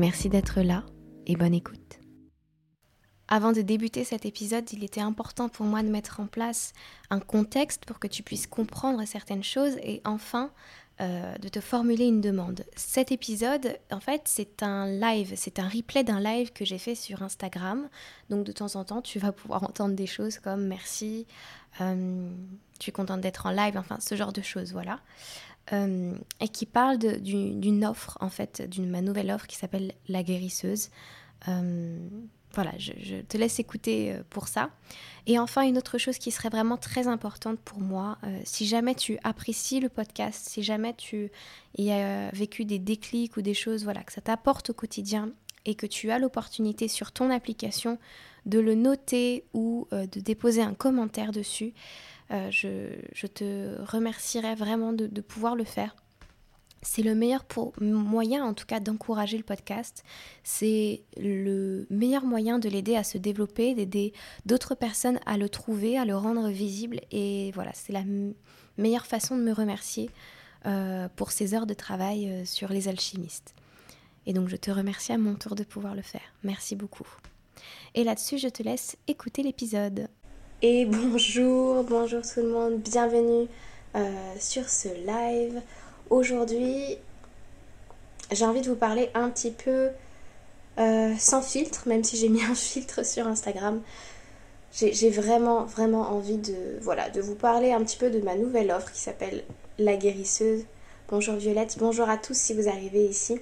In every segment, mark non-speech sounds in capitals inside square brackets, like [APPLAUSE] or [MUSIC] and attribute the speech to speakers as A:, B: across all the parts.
A: Merci d'être là et bonne écoute. Avant de débuter cet épisode, il était important pour moi de mettre en place un contexte pour que tu puisses comprendre certaines choses et enfin euh, de te formuler une demande. Cet épisode, en fait, c'est un live, c'est un replay d'un live que j'ai fait sur Instagram. Donc de temps en temps, tu vas pouvoir [LAUGHS] entendre des choses comme merci, euh, tu es contente d'être en live, enfin ce genre de choses, voilà. Euh, et qui parle d'une offre, en fait, d'une ma nouvelle offre qui s'appelle La guérisseuse. Euh, voilà, je, te laisse écouter euh, pour ça. Et enfin, une autre chose qui serait vraiment très importante pour moi, si jamais tu apprécies le podcast, si jamais tu y as vécu des déclics ou des choses, voilà, que ça t'apporte au quotidien et que tu as l'opportunité sur ton application de le noter ou de déposer un commentaire dessus, euh, je, te remercierais vraiment de, pouvoir le faire. C'est le meilleur moyen, en tout cas, d'encourager le podcast. C'est le meilleur moyen de l'aider à se développer, d'aider d'autres personnes à le trouver, à le rendre visible. Et voilà, c'est la meilleure façon de me remercier euh, pour ces heures de travail euh, sur les alchimistes. Et donc, je te remercie à mon tour de pouvoir le faire. Merci beaucoup. Et là-dessus, je te laisse écouter l'épisode. Et [LAUGHS] bonjour, bonjour tout le monde, bienvenue euh, sur ce live. Aujourd'hui, j'ai envie de vous parler un petit peu euh, sans filtre, même si j'ai mis [LAUGHS] un filtre sur Instagram. J'ai vraiment, vraiment envie de, voilà, de vous parler un petit peu de ma nouvelle offre qui s'appelle La guérisseuse. Bonjour Violette, bonjour à tous si vous arrivez ici.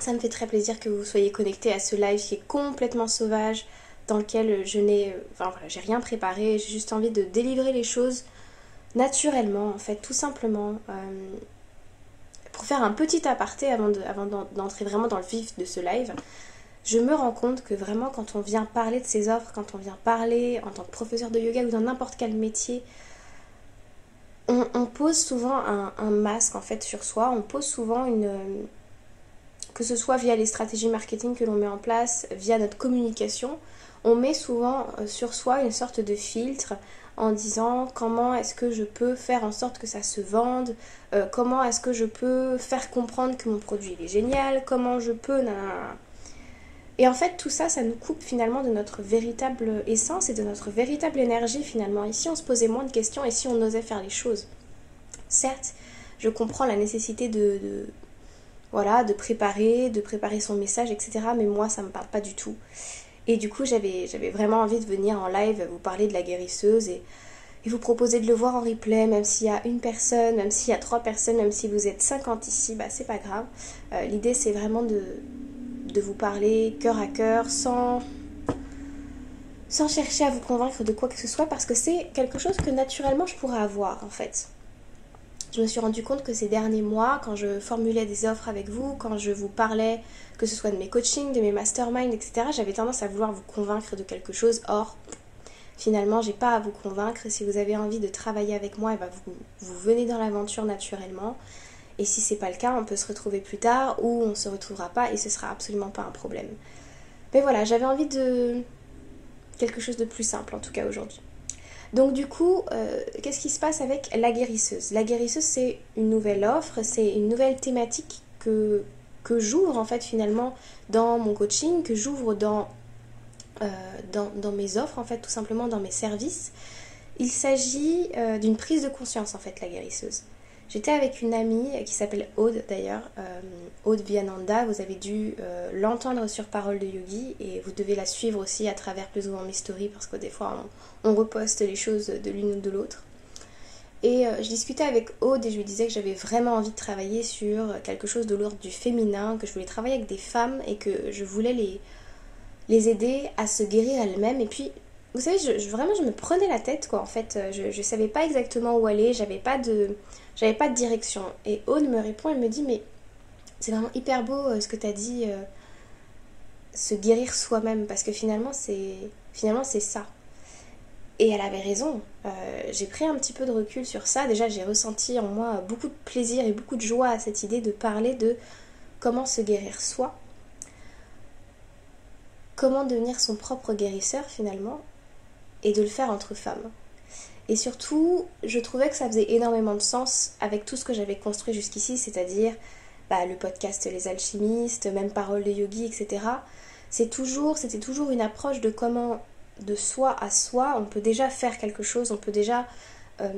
A: Ça me fait très plaisir que vous soyez connectés à ce live qui est complètement sauvage, dans lequel je n'ai enfin, voilà, j'ai rien préparé, j'ai juste envie de délivrer les choses naturellement, en fait, tout simplement. Euh, pour faire un petit aparté avant, d'entrer vraiment dans le vif de ce live, je me rends compte que vraiment quand on vient parler de ces offres, quand on vient parler en tant que professeur de yoga ou dans n'importe quel métier, on, pose souvent un, un, masque en fait sur soi, on pose souvent une... que ce soit via les stratégies marketing que l'on met en place, via notre communication, on met souvent euh, sur soi une sorte de filtre en disant comment est-ce que je peux faire en sorte que ça se vende, euh, comment est-ce que je peux faire comprendre que mon produit est génial, comment je peux... Et en fait, tout ça, ça nous coupe finalement de notre véritable essence et de notre véritable énergie finalement. Ici, on se posait moins de questions et si on osait faire les choses. Certes, je comprends la nécessité de, voilà, de préparer, de préparer son message, etc. Mais moi, ça me parle pas du tout. Et du coup, j'avais vraiment envie de venir en live vous parler de la guérisseuse et, vous proposer de le voir en replay, même s'il y a une personne, même s'il y a trois personnes, même si vous êtes 50 ici, bah c'est pas grave. Euh, l'idée, c'est vraiment de, vous parler cœur à cœur, sans, sans chercher à vous convaincre de quoi que ce soit, parce que c'est quelque chose que naturellement je pourrais avoir en fait je me suis rendu compte que ces derniers mois, quand je formulais des offres avec vous, quand je vous parlais, que ce soit de mes coachings, de mes masterminds, etc., j'avais tendance à vouloir vous convaincre de quelque chose. Or, finalement, j'ai pas à vous convaincre. Si vous avez envie de travailler avec moi, eh ben, vous, vous venez dans l'aventure naturellement. Et si c'est pas le cas, on peut se retrouver plus tard ou on se retrouvera pas et ce sera absolument pas un problème. Mais voilà, j'avais envie de quelque chose de plus simple en tout cas aujourd'hui. Donc du coup, euh, qu'est-ce qui se passe avec la guérisseuse? La guérisseuse, c'est une nouvelle offre, c'est une nouvelle thématique que, j'ouvre en fait finalement dans mon coaching, que j'ouvre dans, euh, dans, mes offres en fait, tout simplement dans mes services. Il s'agit euh, d'une prise de conscience en fait, la guérisseuse. J'étais avec une amie qui s'appelle Aude d'ailleurs, euh, Aude Viananda, vous avez dû euh, l'entendre sur Parole de Yogi et vous devez la suivre aussi à travers plus ou moins mes stories parce que des fois on, reposte les choses de l'une ou de l'autre. Et euh, je discutais avec Aude et je lui disais que j'avais vraiment envie de travailler sur quelque chose de l'ordre du féminin, que je voulais travailler avec des femmes et que je voulais les, les aider à se guérir elles-mêmes. Et puis, vous savez, je, vraiment je me prenais la tête quoi en fait, je ne savais pas exactement où aller, j'avais pas de j'avais pas de direction. Et Aude me répond, elle me dit, mais c'est vraiment hyper beau euh, ce que tu as dit euh, se guérir soi-même parce que finalement c'est finalement c'est ça. Et elle avait raison. Euh, j'ai pris un petit peu de recul sur ça. Déjà, j'ai ressenti en moi beaucoup de plaisir et beaucoup de joie à cette idée de parler de comment se guérir soi, comment devenir son propre guérisseur finalement, et de le faire entre femmes. Et surtout, je trouvais que ça faisait énormément de sens avec tout ce que j'avais construit jusqu'ici, c'est-à-dire bah, le podcast Les Alchimistes, même Parole de Yogi, etc. C'est toujours, c'était toujours une approche de comment, de soi à soi, on peut déjà faire quelque chose, on peut déjà euh,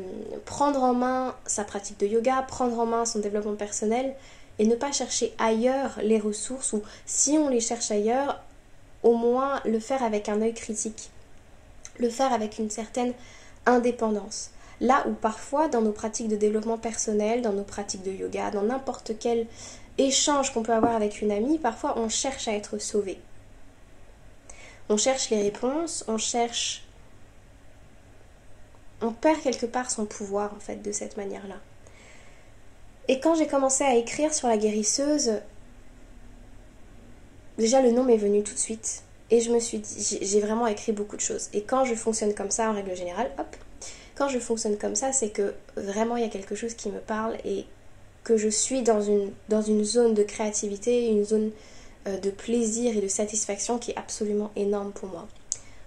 A: prendre en main sa pratique de yoga, prendre en main son développement personnel et ne pas chercher ailleurs les ressources ou si on les cherche ailleurs, au moins le faire avec un œil critique, le faire avec une certaine indépendance. Là où parfois dans nos pratiques de développement personnel, dans nos pratiques de yoga, dans n'importe quel échange qu'on peut avoir avec une amie, parfois on cherche à être sauvé. On cherche les réponses, on cherche... On perd quelque part son pouvoir en fait de cette manière-là. Et quand j'ai commencé à écrire sur la guérisseuse, déjà le nom m'est venu tout de suite. Et je me suis dit, j'ai vraiment écrit beaucoup de choses. Et quand je fonctionne comme ça, en règle générale, hop, quand je fonctionne comme ça, c'est que vraiment il y a quelque chose qui me parle et que je suis dans une, zone de créativité, une zone euh, de plaisir et de satisfaction qui est absolument énorme pour moi.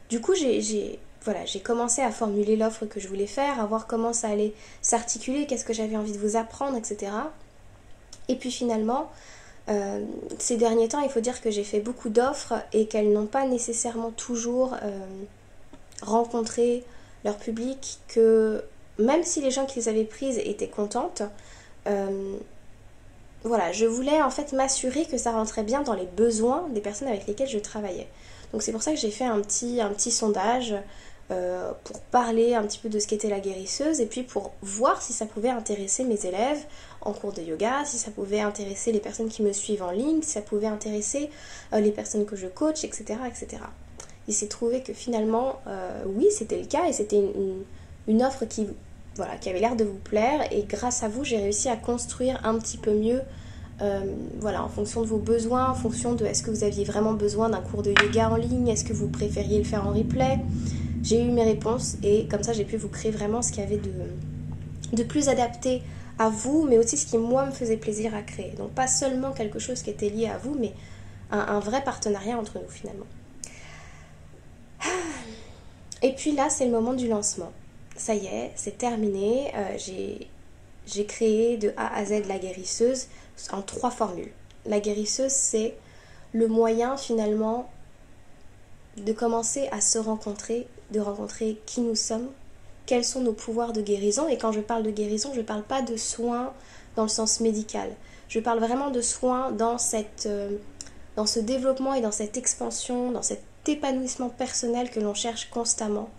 A: Du coup, j'ai voilà, commencé à formuler l'offre que je voulais faire, à voir comment ça allait s'articuler, qu'est-ce que j'avais envie de vous apprendre, etc. Et puis finalement, euh, ces derniers temps, il faut dire que j'ai fait beaucoup d'offres et qu'elles n'ont pas nécessairement toujours euh, rencontré leur public, que même si les gens qui les avaient prises étaient contentes, euh, voilà, je voulais en fait m'assurer que ça rentrait bien dans les besoins des personnes avec lesquelles je travaillais. Donc c'est pour ça que j'ai fait un petit, un petit sondage euh, pour parler un petit peu de ce qu'était la guérisseuse et puis pour voir si ça pouvait intéresser mes élèves en cours de yoga, si ça pouvait intéresser les personnes qui me suivent en ligne, si ça pouvait intéresser euh, les personnes que je coach, etc. etc. Il s'est trouvé que finalement, euh, oui, c'était le cas et c'était une, offre qui, voilà, qui avait l'air de vous plaire et grâce à vous, j'ai réussi à construire un petit peu mieux voilà, en fonction de vos besoins, en fonction de est-ce que vous aviez vraiment besoin d'un cours de yoga en ligne, est-ce que vous préfériez le faire en replay, j'ai eu mes réponses et comme ça j'ai pu vous créer vraiment ce qu'il y avait de, de plus adapté à vous, mais aussi ce qui moi me faisait plaisir à créer. Donc pas seulement quelque chose qui était lié à vous, mais un, vrai partenariat entre nous finalement. [SIGHS] Et puis là, c'est le moment du lancement. Ça y est, c'est terminé. Euh, j'ai créé de A à Z la guérisseuse en trois formules. La guérisseuse, c'est le moyen finalement de commencer à se rencontrer de rencontrer qui nous sommes, quels sont nos pouvoirs de guérison. Et quand je parle de guérison, je ne parle pas de soins dans le sens médical. Je parle vraiment de soins dans, cette, euh, dans ce développement et dans cette expansion, dans cet épanouissement personnel que l'on cherche constamment.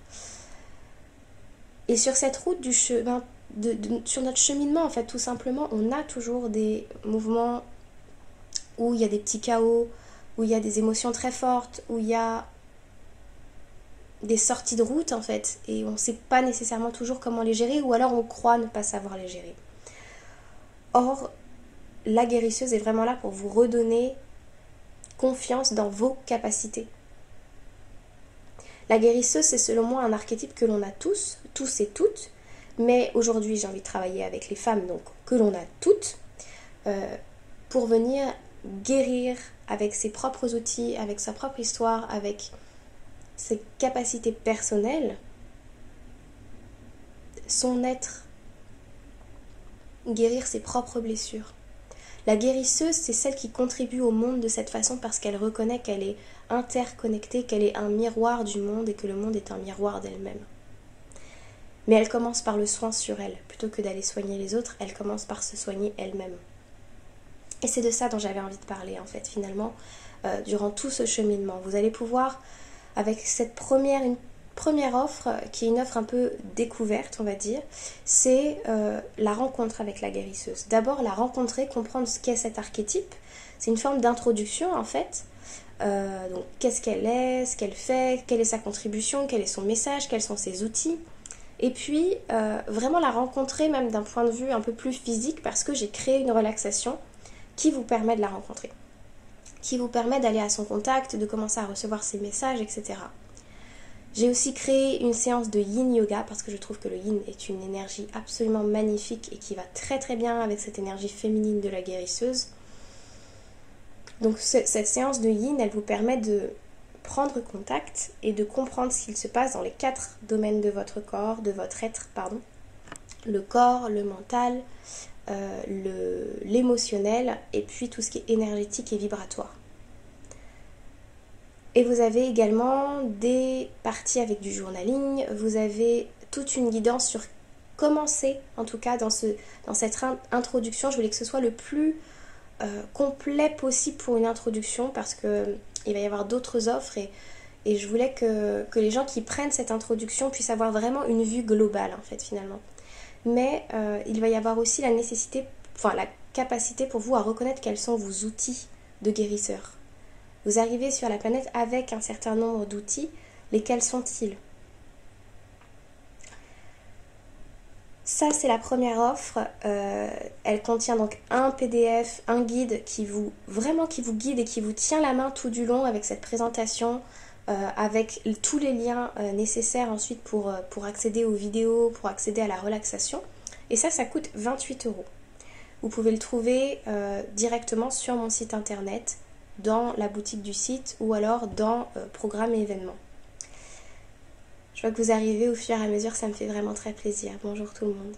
A: Et sur cette route du chemin, sur notre cheminement, en fait, tout simplement, on a toujours des mouvements où il y a des petits chaos, où il y a des émotions très fortes, où il y a des sorties de route en fait et on ne sait pas nécessairement toujours comment les gérer ou alors on croit ne pas savoir les gérer. Or, la guérisseuse est vraiment là pour vous redonner confiance dans vos capacités. La guérisseuse, c'est selon moi un archétype que l'on a tous, tous et toutes, mais aujourd'hui j'ai envie de travailler avec les femmes, donc que l'on a toutes, euh, pour venir guérir avec ses propres outils, avec sa propre histoire, avec ses capacités personnelles, son être, guérir ses propres blessures. La guérisseuse, c'est celle qui contribue au monde de cette façon parce qu'elle reconnaît qu'elle est interconnectée, qu'elle est un miroir du monde et que le monde est un miroir d'elle-même. Mais elle commence par le soin sur elle. Plutôt que d'aller soigner les autres, elle commence par se soigner elle-même. Et c'est de ça dont j'avais envie de parler, en fait, finalement, euh, durant tout ce cheminement. Vous allez pouvoir avec cette première, première offre qui est une offre un peu découverte, on va dire, c'est euh, la rencontre avec la guérisseuse. D'abord, la rencontrer, comprendre ce qu'est cet archétype. C'est une forme d'introduction en fait. Euh, donc, qu'est-ce qu'elle est, ce qu'elle fait, quelle est sa contribution, quel est son message, quels sont ses outils. Et puis, euh, vraiment la rencontrer même d'un point de vue un peu plus physique parce que j'ai créé une relaxation qui vous permet de la rencontrer. Qui vous permet d'aller à son contact, de commencer à recevoir ses messages, etc. J'ai aussi créé une séance de yin yoga parce que je trouve que le yin est une énergie absolument magnifique et qui va très très bien avec cette énergie féminine de la guérisseuse. Donc cette séance de yin, elle vous permet de prendre contact et de comprendre ce qu'il se passe dans les quatre domaines de votre corps, de votre être, pardon. Le corps, le mental, euh, l'émotionnel et puis tout ce qui est énergétique et vibratoire. Et vous avez également des parties avec du journaling, vous avez toute une guidance sur commencer, en tout cas dans, ce, dans cette introduction. Je voulais que ce soit le plus euh, complet possible pour une introduction parce que il va y avoir d'autres offres et, je voulais que, les gens qui prennent cette introduction puissent avoir vraiment une vue globale en fait finalement. Mais euh, il va y avoir aussi la nécessité, enfin la capacité pour vous à reconnaître quels sont vos outils de guérisseur. Vous arrivez sur la planète avec un certain nombre d'outils. Lesquels sont-ils? Ça, c'est la première offre. Euh, elle contient donc un PDF, un guide qui vous vraiment qui vous guide et qui vous tient la main tout du long avec cette présentation, avec tous les liens euh, nécessaires ensuite pour, pour accéder aux vidéos, pour accéder à la relaxation. Et ça, ça coûte 28 euros. Vous pouvez le trouver directement sur mon site internet dans la boutique du site ou alors dans euh, programme et événements. Je vois que vous arrivez au fur et à mesure, ça me fait vraiment très plaisir. Bonjour tout le monde.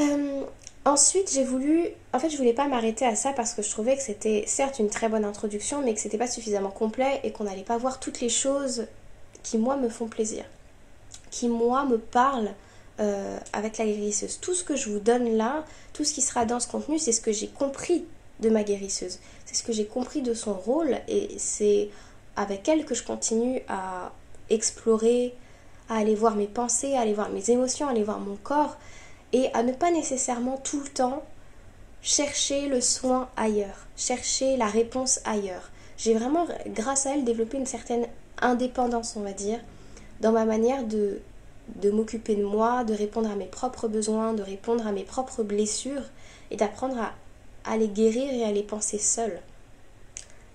A: Euh, ensuite, j'ai voulu. En fait, je voulais pas m'arrêter à ça parce que je trouvais que c'était certes une très bonne introduction, mais que c'était pas suffisamment complet et qu'on n'allait pas voir toutes les choses qui, moi, me font plaisir. Qui, moi, me parlent euh, avec la guérisseuse. Tout ce que je vous donne là, tout ce qui sera dans ce contenu, c'est ce que j'ai compris de ma guérisseuse. C'est ce que j'ai compris de son rôle et c'est avec elle que je continue à explorer, à aller voir mes pensées, à aller voir mes émotions, à aller voir mon corps et à ne pas nécessairement tout le temps chercher le soin ailleurs, chercher la réponse ailleurs. J'ai vraiment, grâce à elle, développé une certaine indépendance, on va dire, dans ma manière de, de m'occuper de moi, de répondre à mes propres besoins, de répondre à mes propres blessures et d'apprendre à à les guérir et à les penser seuls.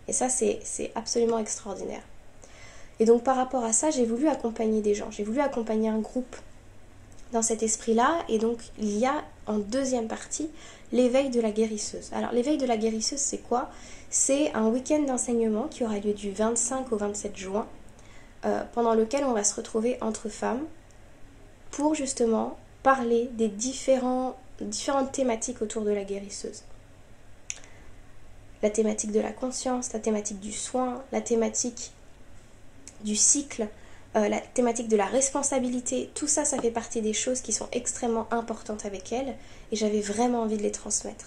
A: Et ça, c'est absolument extraordinaire. Et donc par rapport à ça, j'ai voulu accompagner des gens, j'ai voulu accompagner un groupe dans cet esprit-là. Et donc il y a en deuxième partie l'éveil de la guérisseuse. Alors l'éveil de la guérisseuse, c'est quoi? C'est un week-end d'enseignement qui aura lieu du 25 au 27 juin, euh, pendant lequel on va se retrouver entre femmes pour justement parler des différentes thématiques autour de la guérisseuse la thématique de la conscience, la thématique du soin, la thématique du cycle, euh, la thématique de la responsabilité, tout ça, ça fait partie des choses qui sont extrêmement importantes avec elle et j'avais vraiment envie de les transmettre.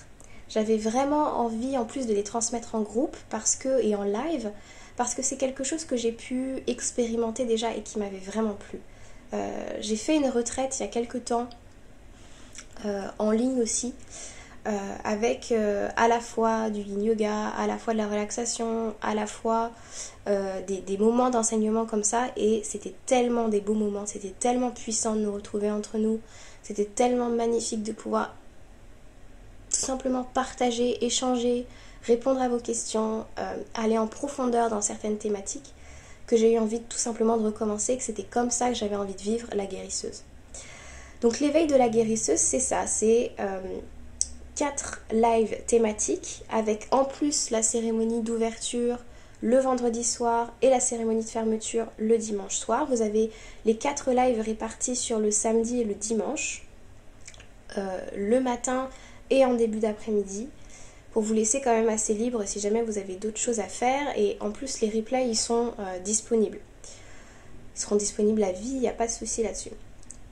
A: J'avais vraiment envie en plus de les transmettre en groupe parce que et en live parce que c'est quelque chose que j'ai pu expérimenter déjà et qui m'avait vraiment plu. Euh, j'ai fait une retraite il y a quelques temps euh, en ligne aussi avec euh, à la fois du yoga, à la fois de la relaxation, à la fois euh, des, moments d'enseignement comme ça. Et c'était tellement des beaux moments, c'était tellement puissant de nous retrouver entre nous, c'était tellement magnifique de pouvoir tout simplement partager, échanger, répondre à vos questions, aller en profondeur dans certaines thématiques, que j'ai eu envie tout simplement de recommencer, que c'était comme ça que j'avais envie de vivre la guérisseuse. Donc l'éveil de la guérisseuse, c'est ça, c'est 4 lives thématiques avec en plus la cérémonie d'ouverture le vendredi soir et la cérémonie de fermeture le dimanche soir. Vous avez les 4 lives répartis sur le samedi et le dimanche, euh, le matin et en début d'après-midi pour vous laisser quand même assez libre si jamais vous avez d'autres choses à faire et en plus les replays ils sont euh, disponibles. Ils seront disponibles à vie, il n'y a pas de souci là-dessus.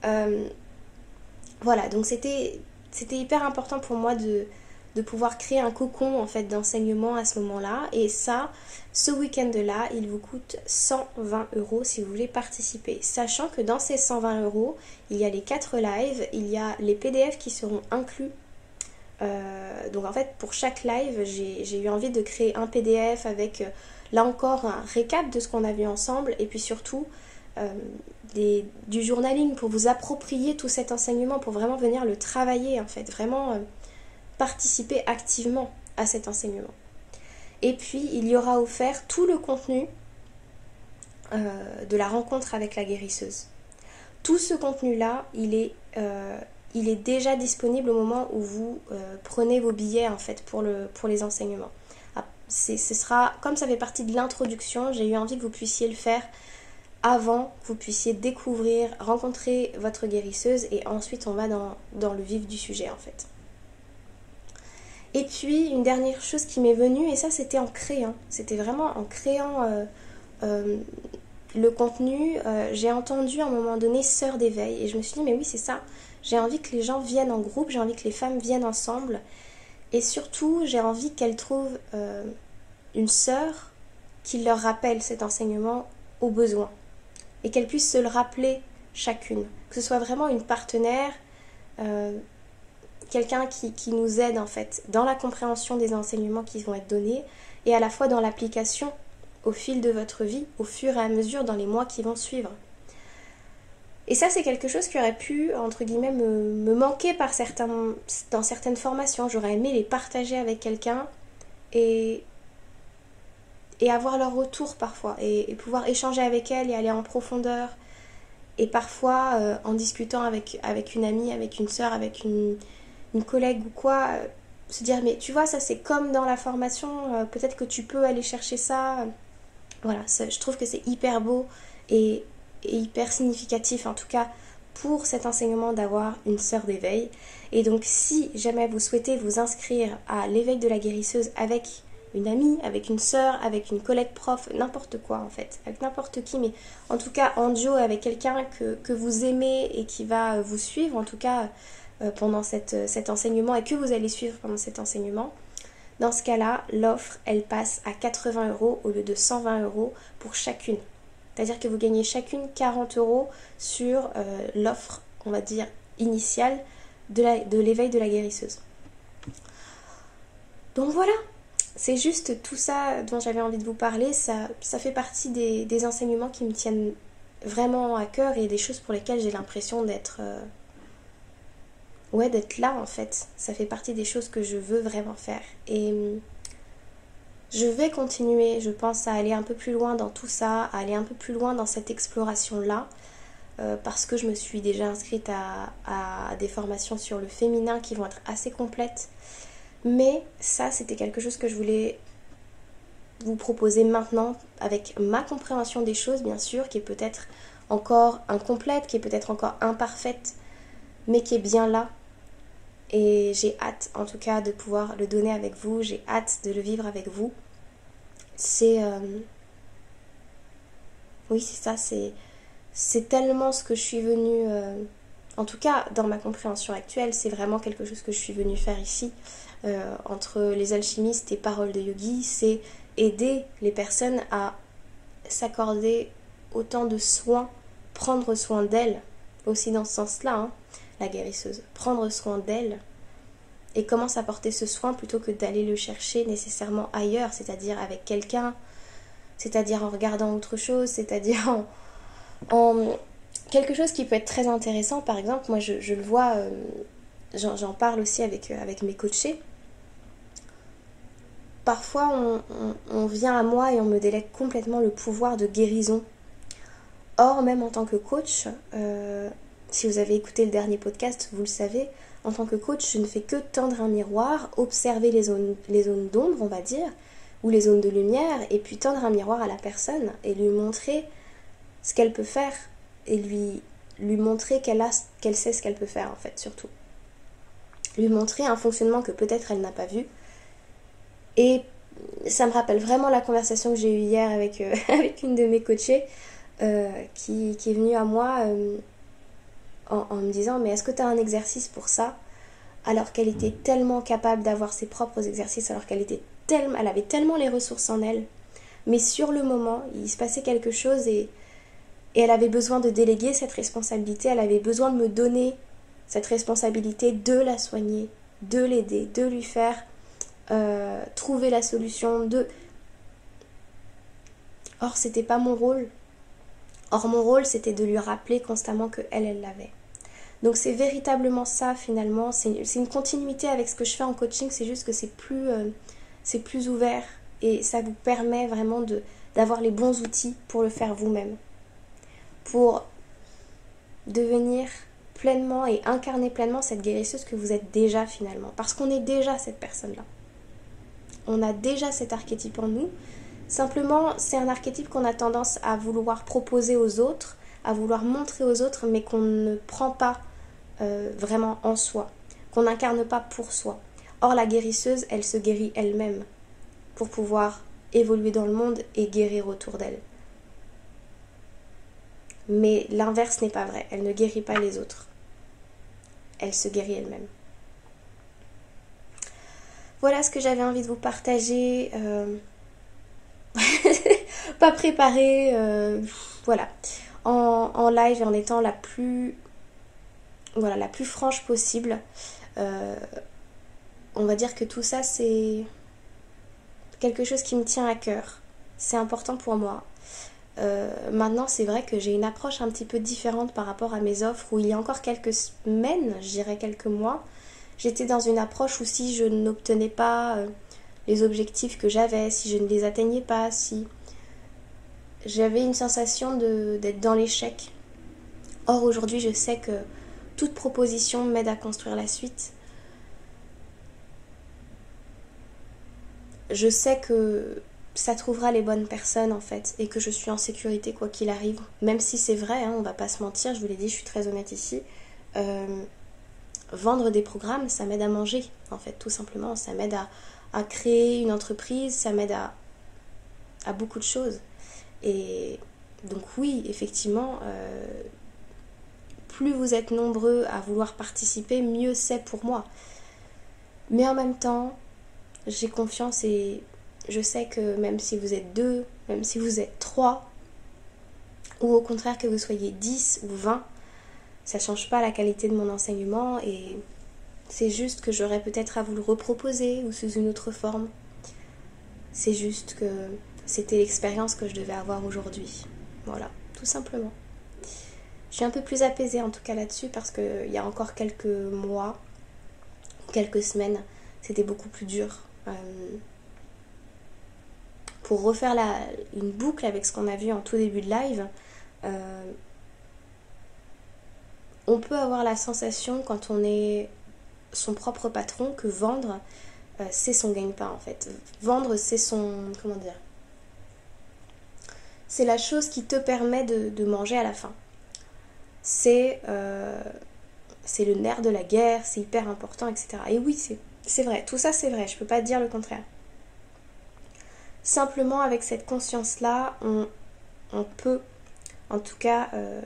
A: Euh, voilà, donc c'était c'était hyper important pour moi de, pouvoir créer un cocon en fait d'enseignement à ce moment-là. Et ça, ce week-end-là, il vous coûte 120 euros si vous voulez participer. Sachant que dans ces 120 euros, il y a les 4 lives, il y a les PDF qui seront inclus. Euh, donc en fait, pour chaque live, j'ai eu envie de créer un PDF avec, euh, là encore, un récap de ce qu'on a vu ensemble. Et puis surtout, euh, du journaling pour vous approprier tout cet enseignement, pour vraiment venir le travailler en fait, vraiment euh, participer activement à cet enseignement. Et puis il y aura offert tout le contenu euh, de la rencontre avec la guérisseuse. Tout ce contenu-là, il est, euh, il est déjà disponible au moment où vous prenez vos billets en fait pour, le, pour les enseignements. Ah, ce sera, comme ça fait partie de l'introduction, j'ai eu envie que vous puissiez le faire avant que vous puissiez découvrir, rencontrer votre guérisseuse et ensuite on va dans, dans le vif du sujet en fait. Et puis une dernière chose qui m'est venue, et ça c'était en créant, c'était vraiment en créant euh, le contenu, euh, j'ai entendu à un moment donné Sœur d'éveil et je me suis dit mais oui c'est ça, j'ai envie que les gens viennent en groupe, j'ai envie que les femmes viennent ensemble. Et surtout j'ai envie qu'elles trouvent euh, une sœur qui leur rappelle cet enseignement au besoin et qu'elles puissent se le rappeler chacune, que ce soit vraiment une partenaire, quelqu'un qui, nous aide en fait dans la compréhension des enseignements qui vont être donnés et à la fois dans l'application au fil de votre vie, au fur et à mesure dans les mois qui vont suivre. Et ça, c'est quelque chose qui aurait pu, entre guillemets, me, manquer dans certaines formations. J'aurais aimé les partager avec quelqu'un et, et avoir leur retour parfois, et, pouvoir échanger avec elle et aller en profondeur. Et parfois, euh, en discutant avec, avec une amie, avec une soeur, avec une, une collègue ou quoi, euh, se dire, mais tu vois, ça c'est comme dans la formation, euh, peut-être que tu peux aller chercher ça voilà, je trouve que c'est hyper beau et, hyper significatif en tout cas pour cet enseignement d'avoir une sœur d'éveil. Et donc si jamais vous souhaitez vous inscrire à l'éveil de la guérisseuse avec une amie, avec une sœur, avec une collègue prof, n'importe quoi en fait, avec n'importe qui, mais en tout cas en duo avec quelqu'un que, vous aimez et qui va vous suivre en tout cas euh, pendant cet enseignement et que vous allez suivre pendant cet enseignement, dans ce cas-là, l'offre, elle passe à 80 euros au lieu de 120 euros pour chacune. C'est-à-dire que vous gagnez chacune 40 euros sur euh, l'offre, on va dire, initiale de l'éveil de, la guérisseuse. Donc voilà, c'est juste tout ça dont j'avais envie de vous parler. Ça, fait partie des, enseignements qui me tiennent vraiment à cœur et des choses pour lesquelles j'ai l'impression d'être... Euh, ouais, d'être là en fait. Ça fait partie des choses que je veux vraiment faire. Et hum, je vais continuer, je pense, à aller un peu plus loin dans tout ça, à aller un peu plus loin dans cette exploration-là. Euh, parce que je me suis déjà inscrite à, à, des formations sur le féminin qui vont être assez complètes. Mais ça, c'était quelque chose que je voulais vous proposer maintenant avec ma compréhension des choses, bien sûr, qui est peut-être encore incomplète, qui est peut-être encore imparfaite, mais qui est bien là et j'ai hâte en tout cas de pouvoir le donner avec vous, j'ai hâte de le vivre avec vous. C'est... Euh, oui, c'est ça, c'est... C'est tellement ce que je suis venue... Euh, en tout cas, dans ma compréhension actuelle, c'est vraiment quelque chose que je suis venue faire ici. Euh, entre les alchimistes et paroles de yogi, c'est aider les personnes à s'accorder autant de soins, prendre soin d'elles, aussi dans ce sens-là, hein, la guérisseuse, prendre soin d'elle et commence à porter ce soin plutôt que d'aller le chercher nécessairement ailleurs, c'est-à-dire avec quelqu'un, c'est-à-dire en regardant autre chose, c'est-à-dire en, quelque chose qui peut être très intéressant. Par exemple, moi je, le vois, euh, j'en parle aussi avec, euh, mes coachés. Parfois, on, vient à moi et on me délègue complètement le pouvoir de guérison. Or, même en tant que coach, euh, si vous avez écouté le dernier podcast, vous le savez, en tant que coach, je ne fais que tendre un miroir, observer les zones d'ombre, on va dire, ou les zones de lumière, et puis tendre un miroir à la personne et lui montrer ce qu'elle peut faire et lui, lui montrer qu'elle a qu'elle sait ce qu'elle peut faire en fait surtout. Lui montrer un fonctionnement que peut-être elle n'a pas vu. Et ça me rappelle vraiment la conversation que j'ai eue hier avec, euh, [LAUGHS] avec une de mes coachées euh, qui, qui, est venue à moi. Euh, en, me disant mais est-ce que tu as un exercice pour ça? Alors qu'elle était mm. tellement capable d'avoir ses propres exercices, alors qu'elle était tellement, elle avait tellement les ressources en elle. Mais sur le moment, il se passait quelque chose et, et elle avait besoin de déléguer cette responsabilité, elle avait besoin de me donner cette responsabilité de la soigner, de l'aider, de lui faire euh, trouver la solution, de... Or, c'était pas mon rôle. Or, mon rôle, c'était de lui rappeler constamment que elle, elle l'avait. Donc, c'est véritablement ça, finalement. C'est une continuité avec ce que je fais en coaching, c'est juste que c'est plus, euh, c'est plus ouvert. et ça vous permet vraiment d'avoir les bons outils pour le faire vous-même. Pour devenir pleinement et incarner pleinement cette guérisseuse que vous êtes déjà finalement. Parce qu'on est déjà cette personne-là. On a déjà cet archétype en nous. Simplement, c'est un archétype qu'on a tendance à vouloir proposer aux autres, à vouloir montrer aux autres, mais qu'on ne prend pas euh, vraiment en soi, qu'on n'incarne pas pour soi. Or, la guérisseuse, elle se guérit elle-même pour pouvoir évoluer dans le monde et guérir autour d'elle. Mais l'inverse n'est pas vrai. Elle ne guérit pas les autres. Elle se guérit elle-même. Voilà ce que j'avais envie de vous partager. Euh, [LAUGHS] pas préparé. Euh, voilà. En, live et en étant la plus. Voilà, la plus franche possible. Euh, on va dire que tout ça, c'est quelque chose qui me tient à cœur. C'est important pour moi. Euh, maintenant, c'est vrai que j'ai une approche un petit peu différente par rapport à mes offres où il y a encore quelques semaines, je dirais quelques mois, j'étais dans une approche où si je n'obtenais pas euh, les objectifs que j'avais, si je ne les atteignais pas, si j'avais une sensation d'être dans l'échec. Or, aujourd'hui, je sais que toute proposition m'aide à construire la suite. Je sais que ça trouvera les bonnes personnes en fait et que je suis en sécurité quoi qu'il arrive. Même si c'est vrai, hein, on va pas se mentir, je vous l'ai dit, je suis très honnête ici. Euh, vendre des programmes, ça m'aide à manger en fait, tout simplement. Ça m'aide à, créer une entreprise, ça m'aide à, beaucoup de choses. Et donc oui, effectivement, euh, plus vous êtes nombreux à vouloir participer, mieux c'est pour moi. Mais en même temps, j'ai confiance et je sais que même si vous êtes deux, même si vous êtes trois, ou au contraire que vous soyez 10 ou 20, ça change pas la qualité de mon enseignement et c'est juste que j'aurais peut-être à vous le reproposer ou sous une autre forme. C'est juste que c'était l'expérience que je devais avoir aujourd'hui. Voilà, tout simplement. Je suis un peu plus apaisée en tout cas là-dessus parce qu'il y a encore quelques mois, quelques semaines, c'était beaucoup plus dur. Euh, pour refaire la, une boucle avec ce qu'on a vu en tout début de live, euh, on peut avoir la sensation quand on est son propre patron que vendre, euh, c'est son gagne-pain en fait. Vendre, c'est son... comment dire C'est la chose qui te permet de, manger à la fin. C'est... Euh, le nerf de la guerre, c'est hyper important, etc. Et oui, c'est vrai, tout ça c'est vrai, je peux pas dire le contraire. Simplement avec cette conscience-là, on, peut en tout cas euh,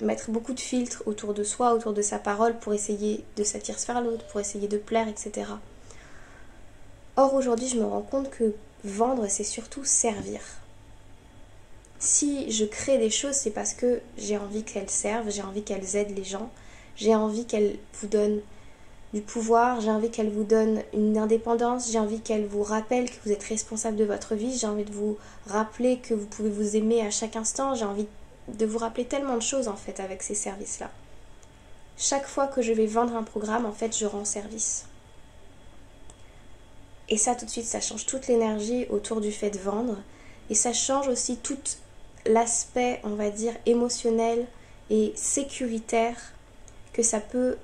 A: mettre beaucoup de filtres autour de soi, autour de sa parole pour essayer de satisfaire l'autre, pour essayer de plaire, etc. Or aujourd'hui je me rends compte que vendre c'est surtout servir. Si je crée des choses c'est parce que j'ai envie qu'elles servent, j'ai envie qu'elles aident les gens, j'ai envie qu'elles vous donnent du pouvoir, j'ai envie qu'elle vous donne une indépendance, j'ai envie qu'elle vous rappelle que vous êtes responsable de votre vie, j'ai envie de vous rappeler que vous pouvez vous aimer à chaque instant, j'ai envie de vous rappeler tellement de choses en fait avec ces services-là. Chaque fois que je vais vendre un programme, en fait, je rends service. Et ça, tout de suite, ça change toute l'énergie autour du fait de vendre. Et ça change aussi tout l'aspect, on va dire, émotionnel et sécuritaire que ça peut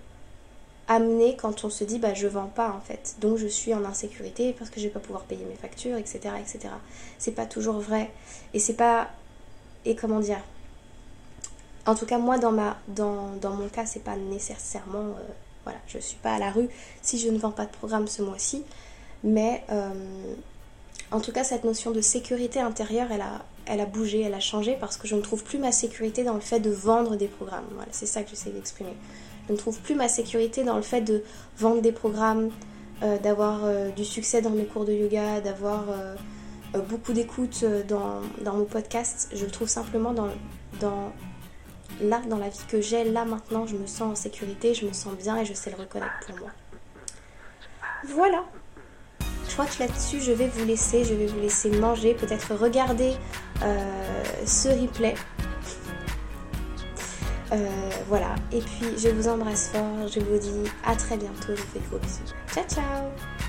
A: amener quand on se dit bah je vends pas en fait. Donc je suis en insécurité parce que je vais pas pouvoir payer mes factures etc etc c'est pas toujours vrai. Et c'est pas et comment dire en tout cas moi dans ma dans, dans mon cas c'est pas nécessairement euh, voilà je suis pas à la rue si je ne vends pas de programme ce mois-ci. Mais euh, en tout cas cette notion de sécurité intérieure elle a elle a bougé elle a changé parce que je ne trouve plus ma sécurité dans le fait de vendre des programmes. Voilà c'est ça que j'essaie d'exprimer je ne trouve plus ma sécurité dans le fait de vendre des programmes, euh, d'avoir euh, du succès dans mes cours de yoga, d'avoir euh, beaucoup d'écoute dans, mon podcast. Je le trouve simplement dans, dans, là, dans la vie que j'ai, là maintenant, je me sens en sécurité, je me sens bien et je sais le reconnaître pour moi. Voilà. Je crois que là-dessus, je vais vous laisser, je vais vous laisser manger, peut-être regarder ce replay euh, voilà, et puis je vous embrasse fort, je vous dis à très bientôt, je vous fais. Ciao ciao